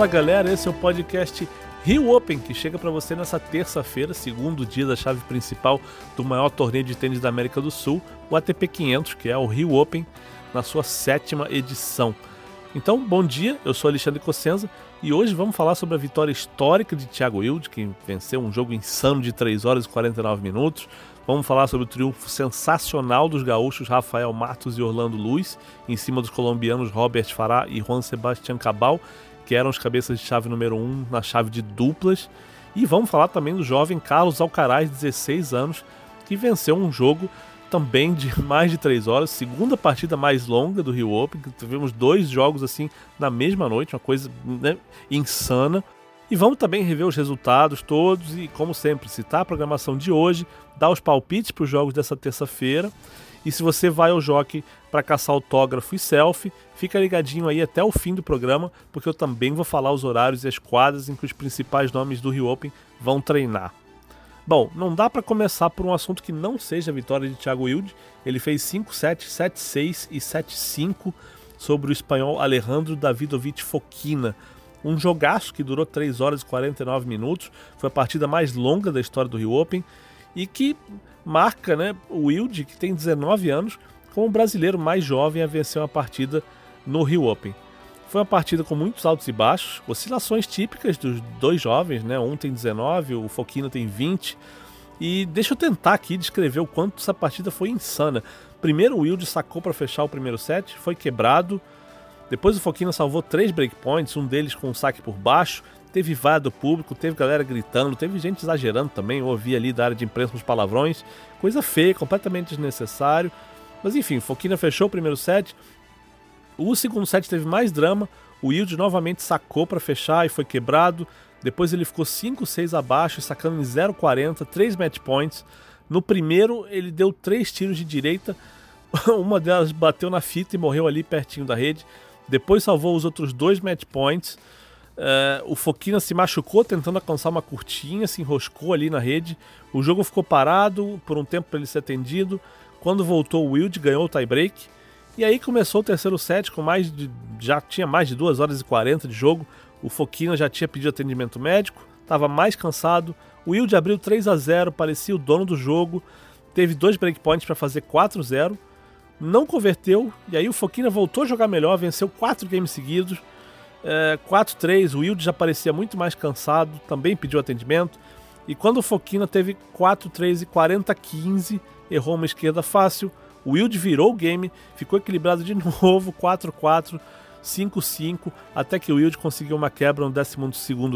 Fala galera, esse é o podcast Rio Open que chega para você nessa terça-feira, segundo dia da chave principal do maior torneio de tênis da América do Sul, o ATP 500, que é o Rio Open, na sua sétima edição. Então, bom dia, eu sou Alexandre Cossenza e hoje vamos falar sobre a vitória histórica de Thiago Wilde, que venceu um jogo insano de 3 horas e 49 minutos. Vamos falar sobre o triunfo sensacional dos gaúchos Rafael Matos e Orlando Luiz, em cima dos colombianos Robert Farah e Juan Sebastián Cabal, que eram os cabeças de chave número 1 um na chave de duplas. E vamos falar também do jovem Carlos Alcaraz, 16 anos, que venceu um jogo também de mais de 3 horas, segunda partida mais longa do Rio Open, tivemos dois jogos assim na mesma noite, uma coisa né, insana. E vamos também rever os resultados todos e, como sempre, citar a programação de hoje, dar os palpites para os jogos dessa terça-feira e se você vai ao Jockey para caçar autógrafo e selfie, fica ligadinho aí até o fim do programa, porque eu também vou falar os horários e as quadras em que os principais nomes do Rio Open vão treinar. Bom, não dá para começar por um assunto que não seja a vitória de Thiago Wilde. Ele fez 5-7, 7-6 e 7-5 sobre o espanhol Alejandro Davidovich Fokina. Um jogaço que durou 3 horas e 49 minutos, foi a partida mais longa da história do Rio Open e que marca né, o Wilde, que tem 19 anos, como o brasileiro mais jovem a vencer uma partida no Rio Open. Foi uma partida com muitos altos e baixos, oscilações típicas dos dois jovens, né? Um tem 19, o Foquino tem 20. E deixa eu tentar aqui descrever o quanto essa partida foi insana. Primeiro o Wilde sacou para fechar o primeiro set, foi quebrado. Depois o Foquina salvou três breakpoints, um deles com um saque por baixo. Teve vaia do público, teve galera gritando, teve gente exagerando também. Eu ouvi ali da área de imprensa uns palavrões. Coisa feia, completamente desnecessário. Mas enfim, Foquina fechou o primeiro set. O segundo set teve mais drama. O Wilde novamente sacou para fechar e foi quebrado. Depois ele ficou 5-6 abaixo, sacando em 0,40, 3 match points. No primeiro, ele deu três tiros de direita. Uma delas bateu na fita e morreu ali pertinho da rede. Depois salvou os outros dois match points. Uh, o Foquina se machucou tentando alcançar uma curtinha, se enroscou ali na rede. O jogo ficou parado por um tempo para ele ser atendido. Quando voltou, o Wild ganhou o tie-break. E aí começou o terceiro set com mais de. Já tinha mais de 2 horas e 40 de jogo. O Foquina já tinha pedido atendimento médico, estava mais cansado. O Wild abriu 3 a 0 parecia o dono do jogo. Teve dois breakpoints para fazer 4-0. Não converteu. E aí o Foquina voltou a jogar melhor, venceu quatro games seguidos é, 4-3, o Wilde já parecia muito mais cansado, também pediu atendimento. E quando o Foquina teve 4-3 e 40-15, errou uma esquerda fácil. O Wilde virou o game, ficou equilibrado de novo, 4-4, 5-5, até que o Wilde conseguiu uma quebra no 12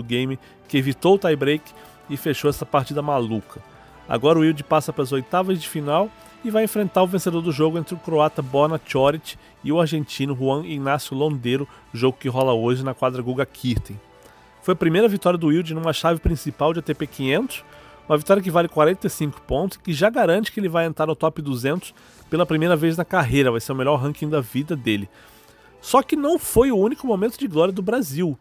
game, que evitou o tie-break e fechou essa partida maluca. Agora o Wilde passa para as oitavas de final e vai enfrentar o vencedor do jogo entre o croata Bona Choric e o argentino Juan Ignacio Londeiro, jogo que rola hoje na quadra Guga Kirten. Foi a primeira vitória do Wilde numa chave principal de ATP 500, uma vitória que vale 45 pontos e que já garante que ele vai entrar no top 200 pela primeira vez na carreira, vai ser o melhor ranking da vida dele. Só que não foi o único momento de glória do Brasil.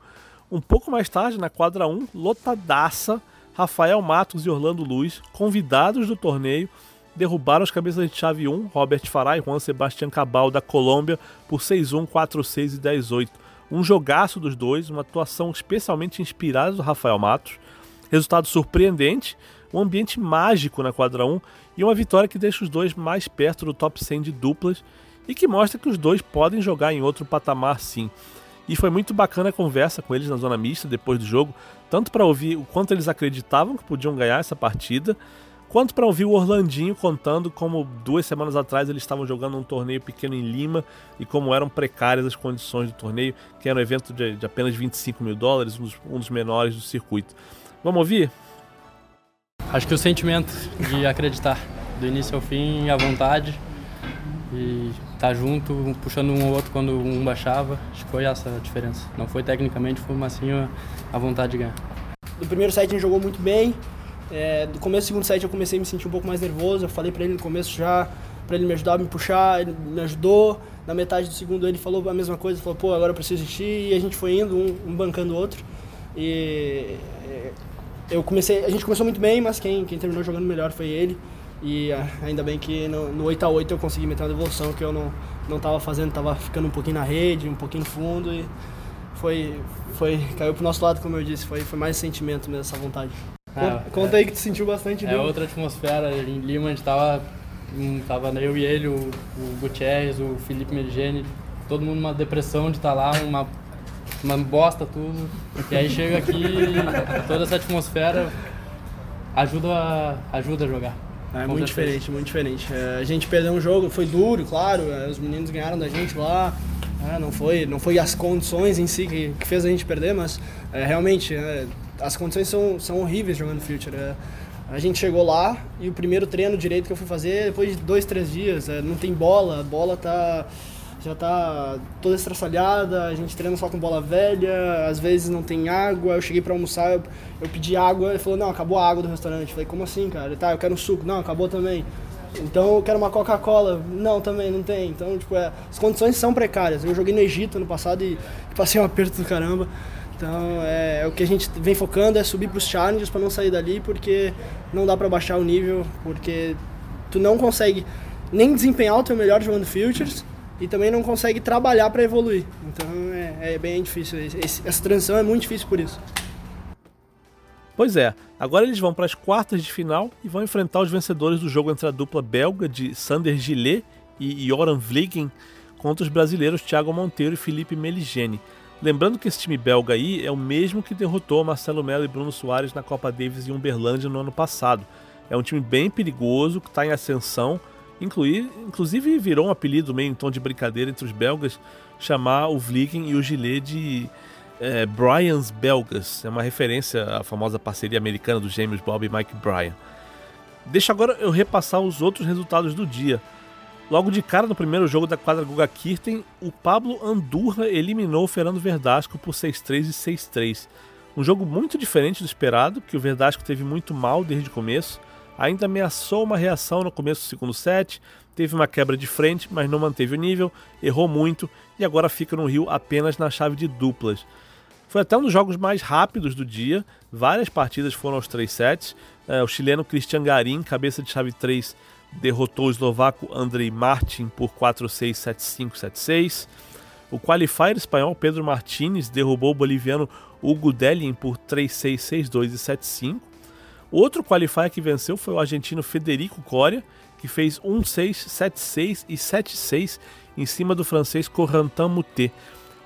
Um pouco mais tarde, na quadra 1, lotadaça, Rafael Matos e Orlando Luiz, convidados do torneio, derrubaram os cabeças de chave 1, Robert Farah e Juan Sebastián Cabal da Colômbia por 6-1, 4-6 e 10-8. Um jogaço dos dois, uma atuação especialmente inspirada do Rafael Matos. Resultado surpreendente, um ambiente mágico na quadra 1 e uma vitória que deixa os dois mais perto do top 100 de duplas e que mostra que os dois podem jogar em outro patamar sim. E foi muito bacana a conversa com eles na zona mista depois do jogo, tanto para ouvir o quanto eles acreditavam que podiam ganhar essa partida, quanto para ouvir o Orlandinho contando como duas semanas atrás eles estavam jogando um torneio pequeno em Lima e como eram precárias as condições do torneio, que era um evento de, de apenas 25 mil dólares, um dos, um dos menores do circuito. Vamos ouvir? Acho que o sentimento de acreditar, do início ao fim, à vontade e estar tá junto, puxando um ou outro quando um baixava, acho que foi essa a diferença. Não foi tecnicamente, foi uma assim a vontade de ganhar. No primeiro set a gente jogou muito bem, é, do começo do segundo set eu comecei a me sentir um pouco mais nervoso. Eu falei para ele no começo já, para ele me ajudar a me puxar, ele me ajudou. Na metade do segundo ele falou a mesma coisa, falou, pô, agora eu preciso assistir. E a gente foi indo, um, um bancando o outro. E é, eu comecei, a gente começou muito bem, mas quem, quem terminou jogando melhor foi ele. E ah, ainda bem que no, no 8x8 eu consegui meter uma devolução que eu não, não tava fazendo, tava ficando um pouquinho na rede, um pouquinho fundo. E foi, foi, caiu pro nosso lado, como eu disse, foi, foi mais sentimento mesmo, essa vontade. Ah, Conta é, aí que tu sentiu bastante É dele. outra atmosfera. Em Lima a gente tava. hum, Tava eu e ele, o, o Gutierrez, o Felipe Meligeni, todo mundo numa depressão de estar lá, uma, uma bosta tudo. E aí chega aqui, toda essa atmosfera ajuda, ajuda a jogar. É Com muito diferente, muito diferente. É, a gente perdeu um jogo, foi duro, claro, é, os meninos ganharam da gente lá. é, não, foi, não foi as condições em si que, que fez a gente perder, mas é, realmente é, as condições são, são horríveis jogando Future. é. a gente chegou lá e o primeiro treino direito que eu fui fazer, depois de dois, três dias, é, não tem bola, a bola tá, já tá toda estraçalhada, a gente treina só com bola velha, às vezes não tem água. Eu cheguei pra almoçar, eu, eu pedi água, ele falou: Não, acabou a água do restaurante. Eu falei: Como assim, cara? Ele, Tá, eu quero um suco. Não, acabou também. Então eu quero uma Coca-Cola. Não, também não tem. Então, tipo, é, as condições são precárias. Eu joguei no Egito ano passado e passei um aperto do caramba. Então, é, é o que a gente vem focando é subir pros challenges para não sair dali, porque não dá para baixar o nível, porque tu não consegue nem desempenhar o teu melhor jogando Futures e também não consegue trabalhar para evoluir. Então é, é bem difícil. Esse- essa transição é muito difícil por isso. Pois é, agora eles vão para as quartas de final e vão enfrentar os vencedores do jogo entre a dupla belga de Sander Gillet e Joran Vliegen contra os brasileiros Thiago Monteiro e Felipe Meligeni. Lembrando que esse time belga aí é o mesmo que derrotou Marcelo Melo e Bruno Soares na Copa Davis em Uberlândia no ano passado. É um time bem perigoso, que está em ascensão, incluir, inclusive virou um apelido meio em tom de brincadeira entre os belgas, chamar o Vliegen e o Gillet de é, Bryans Belgas. É uma referência à famosa parceria americana dos gêmeos Bob e Mike Bryan. Deixa agora eu repassar os outros resultados do dia. Logo de cara no primeiro jogo da quadra Guga Kirten, o Pablo Andurra eliminou o Fernando Verdasco por 6-3 e 6-3. Um jogo muito diferente do esperado, que o Verdasco teve muito mal desde o começo. Ainda ameaçou uma reação no começo do segundo set, teve uma quebra de frente, mas não manteve o nível, errou muito e agora fica no Rio apenas na chave de duplas. Foi até um dos jogos mais rápidos do dia, várias partidas foram aos três sets. É, o chileno Christian Garim, cabeça de chave 3, derrotou o eslovaco Andrei Martin por 4-6, 7-5, 7-6. O qualifier espanhol Pedro Martínez derrubou o boliviano Hugo Delien por 3-6, 6-2 e 7-5. O outro qualifier que venceu foi o argentino Federico Coria, que fez 1-6, 7-6 e 7-6 em cima do francês Corentin Moutet.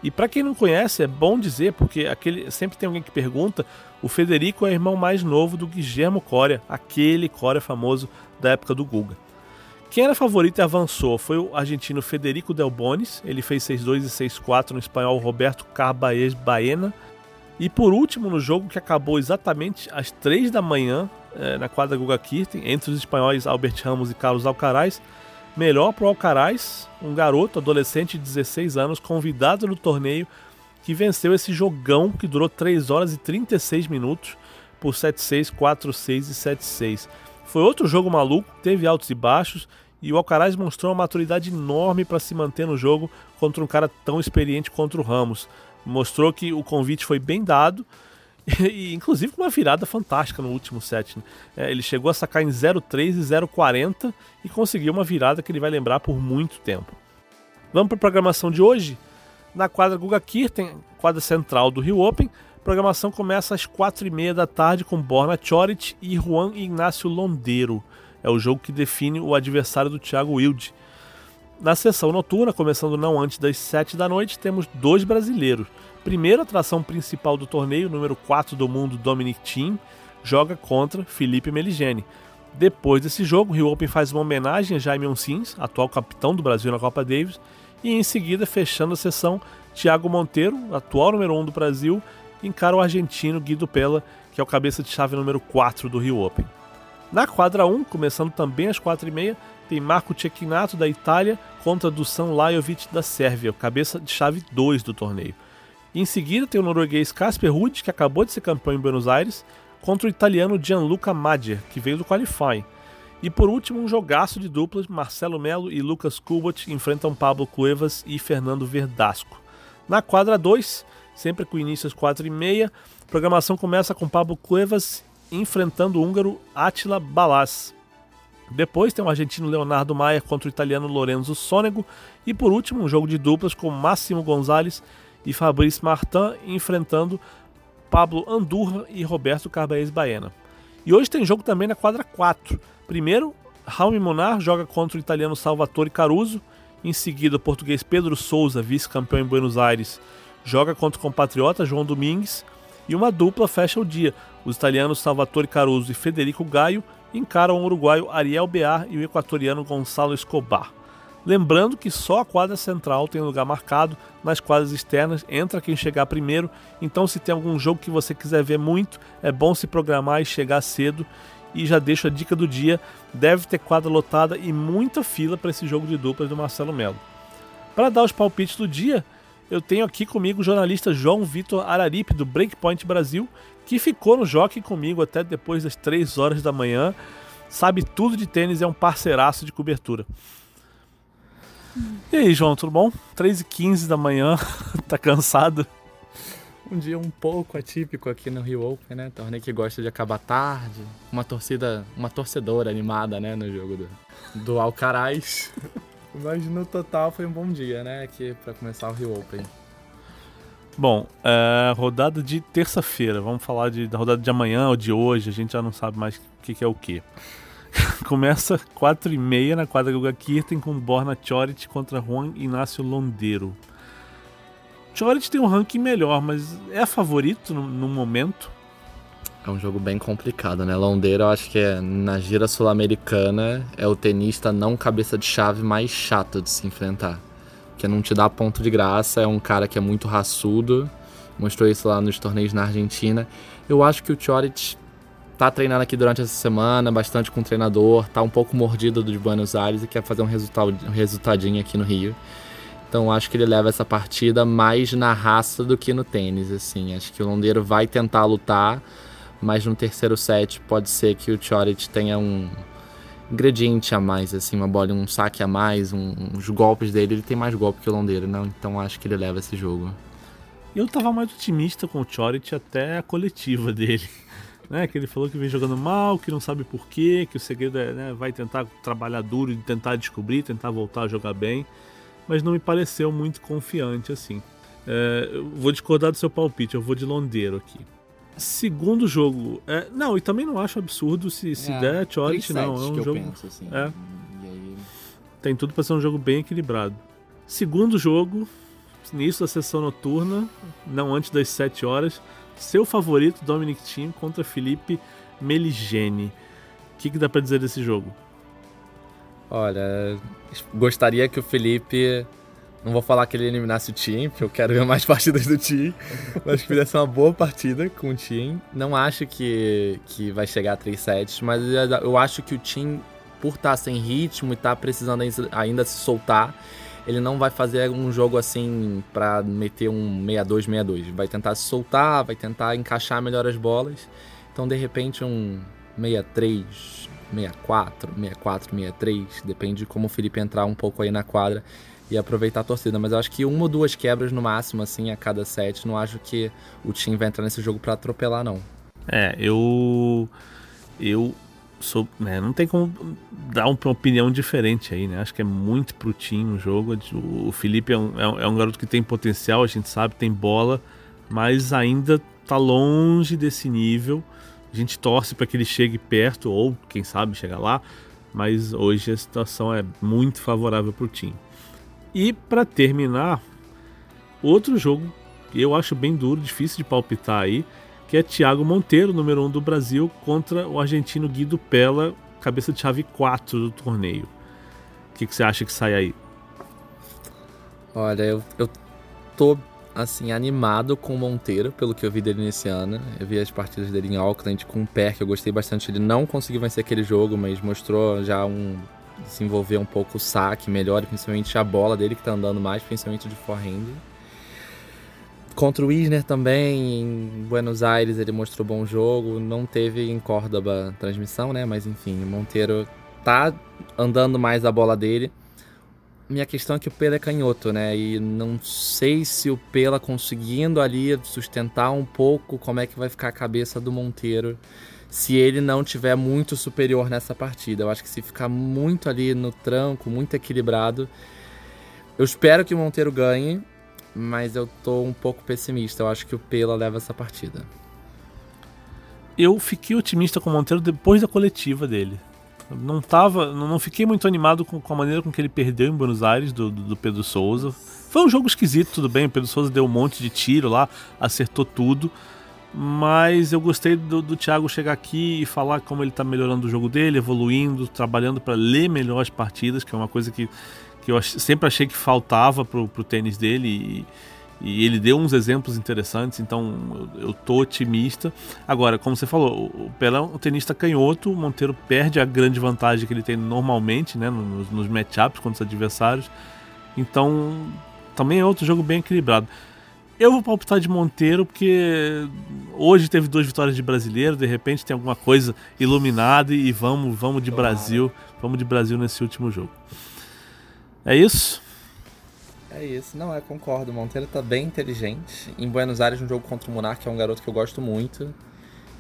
E para quem não conhece, é bom dizer, porque aquele sempre tem alguém que pergunta, o Federico é irmão mais novo do Guillermo Coria, aquele Coria famoso da época do Guga. Quem era favorito e avançou foi o argentino Federico Del Bonis, ele fez 6-2 e 6-4 no espanhol Roberto Carbaez Baena. E por último, no jogo que acabou exatamente às 3 da manhã, eh, na quadra Guga Kirten, entre os espanhóis Albert Ramos e Carlos Alcaraz, melhor para o Alcaraz, um garoto adolescente de 16 anos, convidado no torneio, que venceu esse jogão que durou 3 horas e 36 minutos por 7-6, 4-6 e 7-6. Foi outro jogo maluco, teve altos e baixos, e o Alcaraz mostrou uma maturidade enorme para se manter no jogo contra um cara tão experiente contra o Ramos. Mostrou que o convite foi bem dado, e inclusive com uma virada fantástica no último set. né? É, ele chegou a sacar em 0,3 e 0,40 e conseguiu uma virada que ele vai lembrar por muito tempo. Vamos para a programação de hoje? Na quadra Guga Kirten, quadra central do Rio Open, a programação começa às 4h30 da tarde com Borna Choric e Juan Ignacio Londeiro. É o jogo que define o adversário do Thiago Wilde. Na sessão noturna, começando não antes das 7 da noite, temos dois brasileiros. Primeira atração principal do torneio, número 4 do mundo, Dominic Thiem, joga contra Felipe Meligeni. Depois desse jogo, o Rio Open faz uma homenagem a Jaime Onsins, atual capitão do Brasil na Copa Davis, e em seguida, fechando a sessão, Thiago Monteiro, atual número 1 do Brasil, encara o argentino Guido Pella, que é o cabeça de chave número 4 do Rio Open. Na quadra 1, começando também às 4h30, tem Marco Cecchinato da Itália contra Dusan Lajovic da Sérvia, cabeça de chave 2 do torneio. Em seguida tem o norueguês Casper Ruud, que acabou de ser campeão em Buenos Aires, contra o italiano Gianluca Maggier, que veio do qualifying. E por último, um jogaço de duplas, Marcelo Melo e Lucas Kubot enfrentam Pablo Cuevas e Fernando Verdasco. Na quadra 2, sempre com início às 4h30, a programação começa com Pablo Cuevas enfrentando o húngaro Attila Balas. Depois tem o argentino Leonardo Maia contra o italiano Lorenzo Sonego. E por último, um jogo de duplas com Máximo Gonzalez e Fabrício Martin enfrentando Pablo Andurra e Roberto Carbaez Baena. E hoje tem jogo também na quadra 4. Primeiro, Raul Monar joga contra o italiano Salvatore Caruso. Em seguida, o português Pedro Souza, vice-campeão em Buenos Aires, joga contra o compatriota João Domingues. E uma dupla fecha o dia. Os italianos Salvatore Caruso e Federico Gaio encaram o uruguaio Ariel Bear e o equatoriano Gonçalo Escobar. Lembrando que só a quadra central tem lugar marcado, nas quadras externas entra quem chegar primeiro. Então, se tem algum jogo que você quiser ver muito, é bom se programar e chegar cedo. E já deixo a dica do dia: deve ter quadra lotada e muita fila para esse jogo de duplas do Marcelo Melo. Para dar os palpites do dia, eu tenho aqui comigo o jornalista João Vitor Araripe, do Breakpoint Brasil, que ficou no jockey comigo até depois das 3 horas da manhã. Sabe tudo de tênis, é um parceiraço de cobertura. E aí, João, tudo bom? 3h15 da manhã, tá cansado? Um dia um pouco atípico aqui no Rio Open, né? Torneio que gosta de acabar tarde. Uma torcida, uma torcedora animada, né, no jogo do, do Alcaraz. Mas no total foi um bom dia, né, aqui para começar o Rio Open. Bom, é, rodada de terça-feira. Vamos falar de, da rodada de amanhã ou de hoje. A gente já não sabe mais o que, que é o que. Começa 4 e meia na quadra Guga Kirten com Borna Chorit contra Juan Inácio Londeiro. Chorit tem um ranking melhor, mas é favorito no, no, momento? É um jogo bem complicado, né? Londeiro, eu acho que é, na gira sul-americana é o tenista não cabeça de chave mais chato de se enfrentar. Que não te dá ponto de graça, é um cara que é muito raçudo, mostrou isso lá nos torneios na Argentina. Eu acho que o Chorit tá treinando aqui durante essa semana, bastante com o treinador, tá um pouco mordido de Buenos Aires e quer fazer um, resultado, um resultadinho aqui no Rio. Então acho que ele leva essa partida mais na raça do que no tênis, assim. Acho que o Londeiro vai tentar lutar, mas no terceiro set pode ser que o Chorit tenha um ingrediente a mais, assim, uma bola, um saque a mais, um, uns golpes dele, ele tem mais golpe que o Londeiro, não? Então acho que ele leva esse jogo. Eu tava mais otimista com o Chorit até a coletiva dele né? Que ele falou que vem jogando mal, que não sabe porquê, que o segredo é, né, vai tentar trabalhar duro e tentar descobrir, tentar voltar a jogar bem, mas não me pareceu muito confiante assim. É, vou discordar do seu palpite, eu vou de Londeiro aqui. Segundo jogo, é, não, e também não acho absurdo se, se é, der Chorit, não. É um jogo. Penso, assim, é. Aí... Tem tudo para ser um jogo bem equilibrado. Segundo jogo, início da sessão noturna, não antes das 7 horas, seu favorito, Dominic Thiem, contra Felipe Meligeni. O que, que dá para dizer desse jogo? Olha, gostaria que o Felipe. Não vou falar que ele eliminasse o Team, porque eu quero ver mais partidas do Team. mas que fizesse uma boa partida com o Team. Não acho que, que vai chegar a 3 sets, mas eu acho que o Team, por estar tá sem ritmo e estar tá precisando ainda se soltar, ele não vai fazer um jogo assim para meter um 62-62. Vai tentar se soltar, vai tentar encaixar melhor as bolas. Então, de repente, um 63, 64, 64, 63, depende de como o Felipe entrar um pouco aí na quadra e aproveitar a torcida. Mas eu acho que uma ou duas quebras no máximo, assim, a cada set. Não acho que o time vai entrar nesse jogo para atropelar, não. É, eu. Eu sou, né, não tem como dar uma opinião diferente aí, né? Acho que é muito pro time o jogo. O Felipe é um, é um garoto que tem potencial, a gente sabe, tem bola, mas ainda tá longe desse nível. A gente torce para que ele chegue perto, ou quem sabe chegar lá, mas hoje a situação é muito favorável pro time. E para terminar, outro jogo que eu acho bem duro, difícil de palpitar aí, que é Thiago Monteiro, número 1 um do Brasil, contra o argentino Guido Pella, cabeça de chave 4 do torneio. O que, que você acha que sai aí? Olha, eu, eu tô assim, animado com o Monteiro, pelo que eu vi dele nesse ano. Eu vi as partidas dele em Auckland com o Per, que eu gostei bastante. Ele não conseguiu vencer aquele jogo, mas mostrou já um. Desenvolver um pouco o saque melhor, principalmente a bola dele que tá andando mais, principalmente de forehand. Contra o Isner também, em Buenos Aires ele mostrou bom jogo. Não teve em Córdoba transmissão, né? Mas enfim, o Monteiro tá andando mais a bola dele. Minha questão é que o Pela é canhoto, né? E não sei se o Pela conseguindo ali sustentar um pouco como é que vai ficar a cabeça do Monteiro se ele não tiver muito superior nessa partida. Eu acho que se ficar muito ali no tranco, muito equilibrado, eu espero que o Monteiro ganhe, mas eu tô um pouco pessimista. Eu acho que o Pela leva essa partida. Eu fiquei otimista com o Monteiro depois da coletiva dele. Não tava, não fiquei muito animado com, a maneira com que ele perdeu em Buenos Aires do, do, do Pedro Souza. Foi um jogo esquisito, tudo bem. O Pedro Souza deu um monte de tiro lá, acertou tudo. Mas eu gostei do, do Thiago chegar aqui e falar como ele está melhorando o jogo dele, evoluindo, trabalhando para ler melhor as partidas, que é uma coisa que, que eu sempre achei que faltava pro, pro tênis dele. E, e ele deu uns exemplos interessantes, então eu, eu tô otimista. Agora, como você falou, o Pelé é um tenista canhoto, o Monteiro perde a grande vantagem que ele tem normalmente, né, nos, nos matchups contra os adversários. Então, também é outro jogo bem equilibrado. Eu vou palpitar de Monteiro porque hoje teve duas vitórias de brasileiro, de repente tem alguma coisa iluminada e vamos, vamos de Brasil, vamos de Brasil nesse último jogo. É isso? É isso, não, é, concordo. Monteiro tá bem inteligente. Em Buenos Aires, um jogo contra o Monark, é um garoto que eu gosto muito.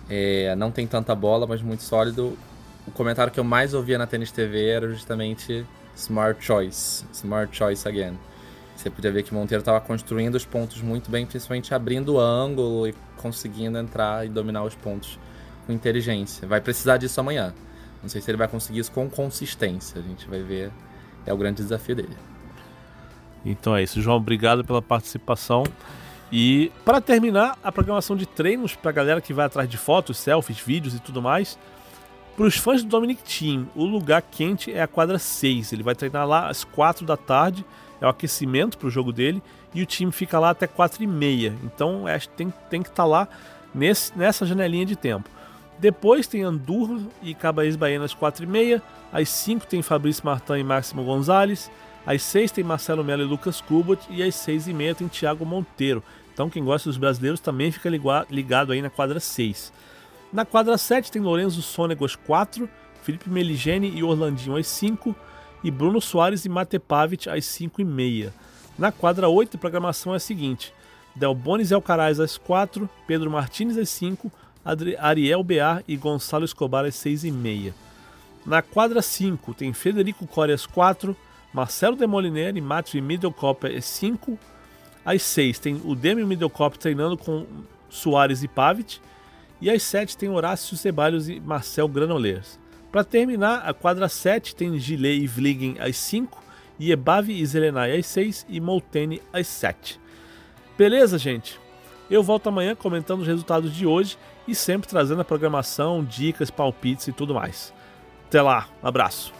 É, não tem tanta bola, mas muito sólido. O comentário que eu mais ouvia na Tênis TV era justamente Smart Choice. Smart Choice again. Você podia ver que Monteiro estava construindo os pontos muito bem, principalmente abrindo o ângulo e conseguindo entrar e dominar os pontos com inteligência. Vai precisar disso amanhã. Não sei se ele vai conseguir isso com consistência. A gente vai ver. É o grande desafio dele. Então é isso, João. Obrigado pela participação. E para terminar, a programação de treinos para a galera que vai atrás de fotos, selfies, vídeos e tudo mais. Para os fãs do Dominic Thiem, o lugar quente é a quadra 6. Ele vai treinar lá às 4 da tarde é o aquecimento para o jogo dele, e o time fica lá até 4 e meia. Então é, tem, tem que estar tá lá nesse, nessa janelinha de tempo. Depois tem Andurra e Cabaís Bahia às 4 e meia. Às 5 tem Fabrício Martin e Máximo Gonzalez. Às 6 tem Marcelo Melo e Lucas Kubot. E às 6 e meia tem Thiago Monteiro. Então quem gosta dos brasileiros também fica ligado aí na quadra 6. Na quadra 7 tem Lorenzo Sonego às 4, Felipe Meligeni e Orlandinho às 5, e Bruno Soares e Mate Pavic às 5h30. Na quadra 8, a programação é a seguinte: Delbonis Alcaraz às 4, Pedro Martins às 5, Ariel Bear e Gonçalo Escobar às 6h30. Na quadra 5 tem Federico Coria às 4, Marcelo Demoliner e Matthew Middlecop às 5. Às 6 tem o Demi Middlecop treinando com Soares e Pavic. E às 7 tem Horácio Ceballos e Marcel Granollers. Para terminar, a quadra 7 tem Gillet e Vliegen às 5, Iebavi e Zelenay às 6 e Molteni às 7. Beleza, gente? Eu volto amanhã comentando os resultados de hoje e sempre trazendo a programação, dicas, palpites e tudo mais. Até lá, um abraço.